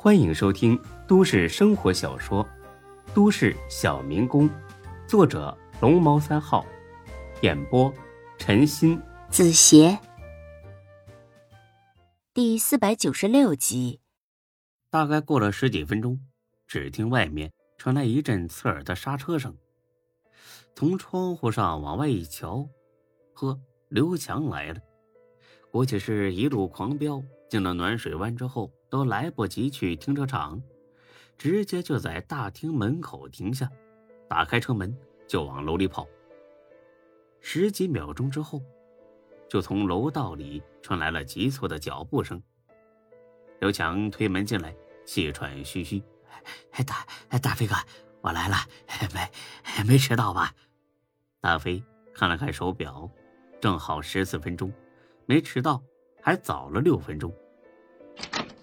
欢迎收听都市生活小说《都市小民工》，作者龙猫三号，演播陈鑫、子邪，第四百九十六集。大概过了十几分钟，只听外面传来一阵刺耳的刹车声。从窗户上往外一瞧，呵，刘强来了。估计是一路狂飙，进了暖水湾之后，都来不及去停车场，直接就在大厅门口停下，打开车门就往楼里跑。十几秒钟之后，就从楼道里传来了急促的脚步声。刘强推门进来，气喘吁吁：“哎大大飞哥，我来了，没没迟到吧？”大飞看了看手表，正好十四分钟。没迟到，还早了六分钟。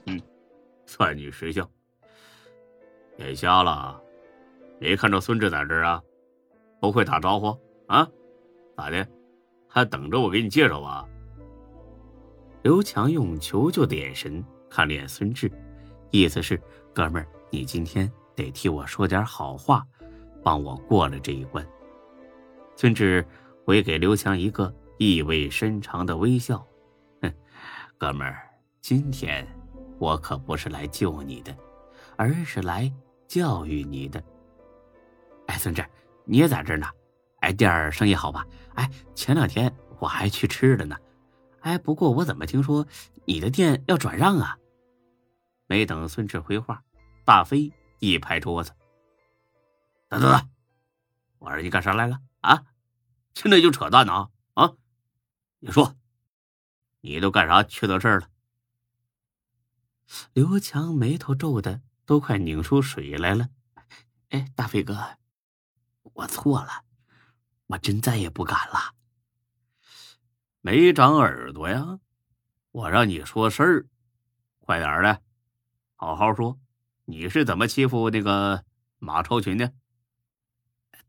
嗯，算你识相。眼瞎了？没看着孙志在这儿啊？不会打招呼啊？咋的？还等着我给你介绍吧？刘强用求救的眼神看了眼孙志，意思是：哥们儿，你今天得替我说点好话，帮我过了这一关。孙志回给刘强一个。意味深长的微笑，哼，哥们儿，今天我可不是来救你的，而是来教育你的。哎，孙志，你也在这儿呢？哎，店儿生意好吧？哎，前两天我还去吃了呢。哎，不过我怎么听说你的店要转让啊？没等孙志回话，大飞一拍桌子：“等等等，我说你干啥来了啊？现在就扯淡呢？啊？”你说，你都干啥缺德事儿了？刘强眉头皱的都快拧出水来了。哎，大飞哥，我错了，我真再也不敢了。没长耳朵呀？我让你说事儿，快点的，好好说。你是怎么欺负那个马超群的？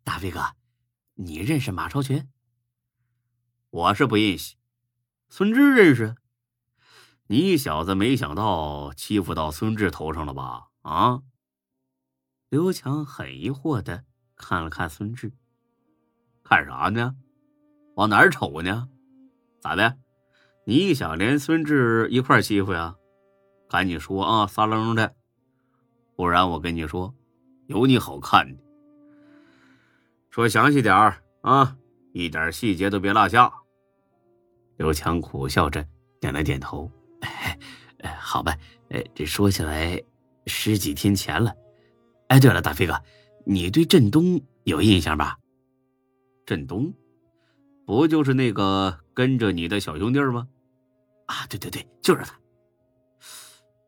大飞哥，你认识马超群？我是不认识，孙志认识。你小子没想到欺负到孙志头上了吧？啊！刘强很疑惑的看了看孙志，看啥呢？往哪儿瞅呢？咋的？你想连孙志一块欺负呀？赶紧说啊，撒楞的，不然我跟你说，有你好看的。说详细点儿啊，一点细节都别落下。刘强苦笑着点了点头，哎，好吧，哎，这说起来十几天前了。哎，对了，大飞哥，你对振东有印象吧？振东，不就是那个跟着你的小兄弟吗？啊，对对对，就是他。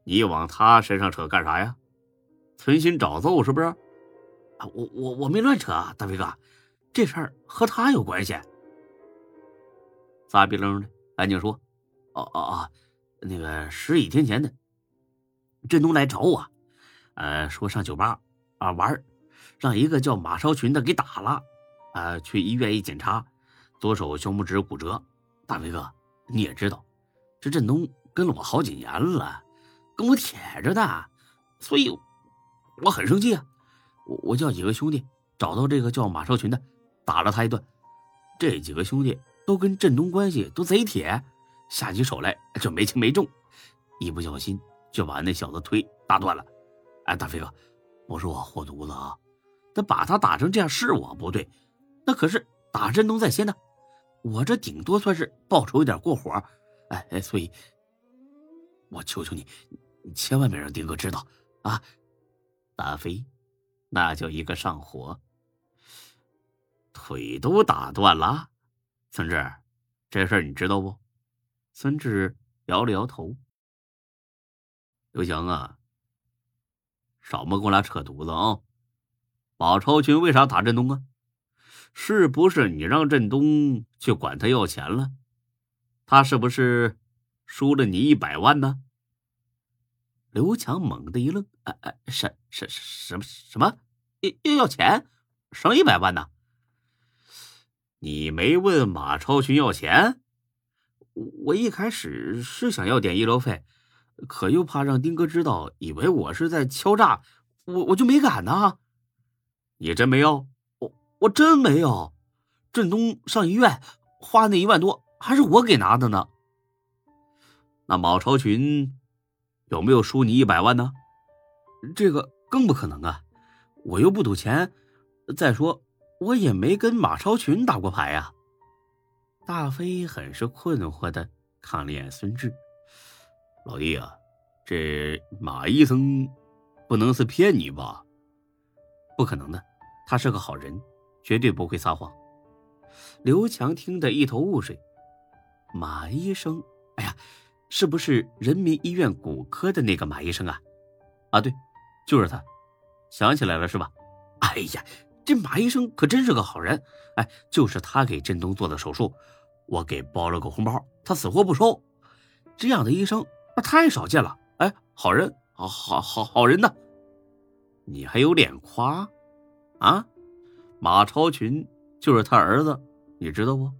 你往他身上扯干啥呀？存心找揍是不是？啊，我我我没乱扯啊，大飞哥，这事儿和他有关系。撒逼楞的，赶紧说！哦哦哦，那个十几天前的，振东来找我，呃，说上酒吧啊玩，让一个叫马超群的给打了，啊，去医院一检查，左手小拇指骨折。大飞哥，你也知道，这振东跟了我好几年了，跟我铁着的，所以我很生气啊！我我叫几个兄弟找到这个叫马超群的，打了他一顿。这几个兄弟。都跟振东关系都贼铁，下起手来就没轻没重，一不小心就把那小子腿打断了。哎，大飞哥，不是我护犊子啊，那把他打成这样是我不对，那可是打振东在先呢，我这顶多算是报仇有点过火，哎哎，所以，我求求你，你千万别让丁哥知道啊！大飞，那叫一个上火，腿都打断了。孙志，这事儿你知道不？孙志摇了摇头。刘强啊，少么跟我俩扯犊子啊！马超群为啥打振东啊？是不是你让振东去管他要钱了？他是不是输了你一百万呢？刘强猛地一愣：“哎哎，什什什么什么？要要要钱？省一百万呢？”你没问马超群要钱？我一开始是想要点医疗费，可又怕让丁哥知道，以为我是在敲诈，我我就没敢呢。你真没有？我我真没有。振东上医院花那一万多，还是我给拿的呢。那马超群有没有输你一百万呢？这个更不可能啊！我又不赌钱，再说我也没跟马超群打过牌呀。大飞很是困惑的看了眼孙志，老弟啊，这马医生不能是骗你吧？不可能的，他是个好人，绝对不会撒谎。刘强听得一头雾水，马医生，哎呀，是不是人民医院骨科的那个马医生啊？啊，对，就是他，想起来了是吧？哎呀，这马医生可真是个好人，哎，就是他给振东做的手术。我给包了个红包，他死活不收。这样的医生那太少见了。哎，好人，好好好好人呢。你还有脸夸？啊，马超群就是他儿子，你知道不？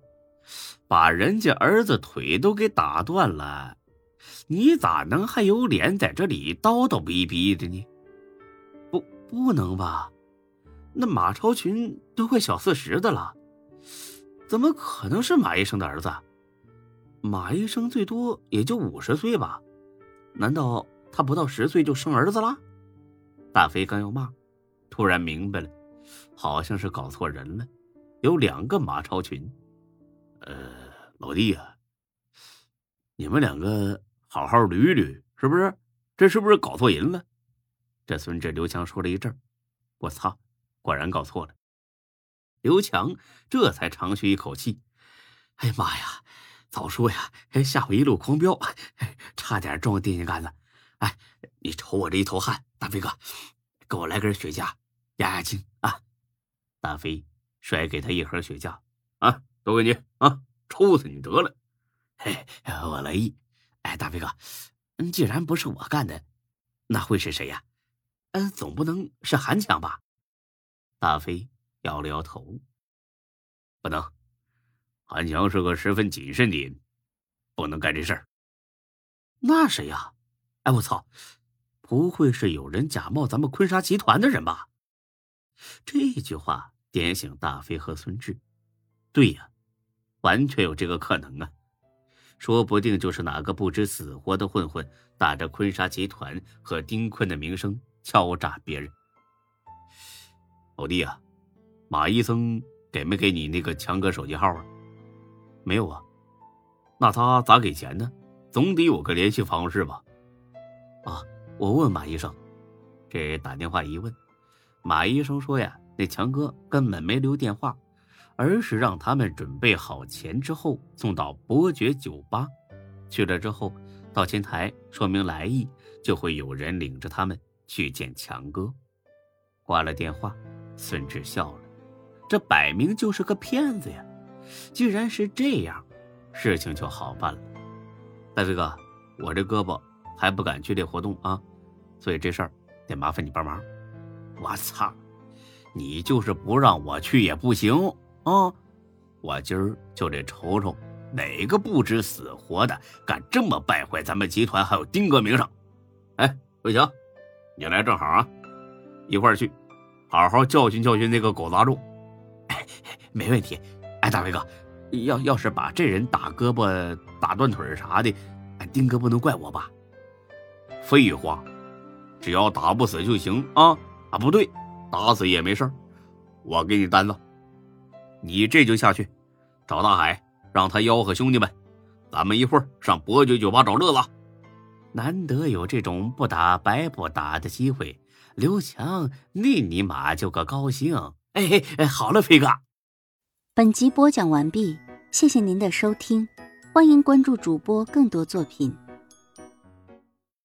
把人家儿子腿都给打断了，你咋能还有脸在这里叨叨逼逼的呢？不，不能吧？那马超群都快小四十的了。怎么可能是马医生的儿子？马医生最多也就五十岁吧？难道他不到十岁就生儿子了？大飞刚要骂，突然明白了，好像是搞错人了，有两个马超群。呃，老弟啊，你们两个好好捋捋，是不是？这是不是搞错人了？这孙志刘强说了一阵，我操，果然搞错了。刘强这才长吁一口气：“哎呀妈呀，早说呀！吓我一路狂飙，差点撞电线杆子。哎，你瞅我这一头汗，大飞哥，给我来根雪茄压压惊啊！”大飞甩给他一盒雪茄：“啊，都给你啊，抽死你得了！”嘿，我乐意。哎，大飞哥，既然不是我干的，那会是谁呀？嗯，总不能是韩强吧？大飞。摇了摇头，不能。韩强是个十分谨慎的人，不能干这事儿。那谁呀？哎，我操！不会是有人假冒咱们坤沙集团的人吧？这句话点醒大飞和孙志。对呀，完全有这个可能啊！说不定就是哪个不知死活的混混，打着坤沙集团和丁坤的名声敲诈别人。老弟啊！马医生给没给你那个强哥手机号啊？没有啊，那他咋给钱呢？总得有个联系方式吧？啊，我问马医生，这打电话一问，马医生说呀，那强哥根本没留电话，而是让他们准备好钱之后送到伯爵酒吧，去了之后到前台说明来意，就会有人领着他们去见强哥。挂了电话，孙志笑了。这摆明就是个骗子呀！既然是这样，事情就好办了。大飞哥，我这胳膊还不敢剧烈活动啊，所以这事儿得麻烦你帮忙。我操，你就是不让我去也不行啊！我今儿就得瞅瞅哪个不知死活的敢这么败坏咱们集团还有丁哥名声。哎，魏强，你来正好啊，一块儿去，好好教训教训那个狗杂种。没问题，哎，大伟哥，要要是把这人打胳膊、打断腿啥的，丁哥不能怪我吧？废话，只要打不死就行啊！啊，不对，打死也没事我给你单子，你这就下去找大海，让他吆喝兄弟们，咱们一会儿上伯爵酒吧找乐子。难得有这种不打白不打的机会，刘强那尼玛就个高兴。哎哎，好了，飞哥。本集播讲完毕，谢谢您的收听，欢迎关注主播更多作品。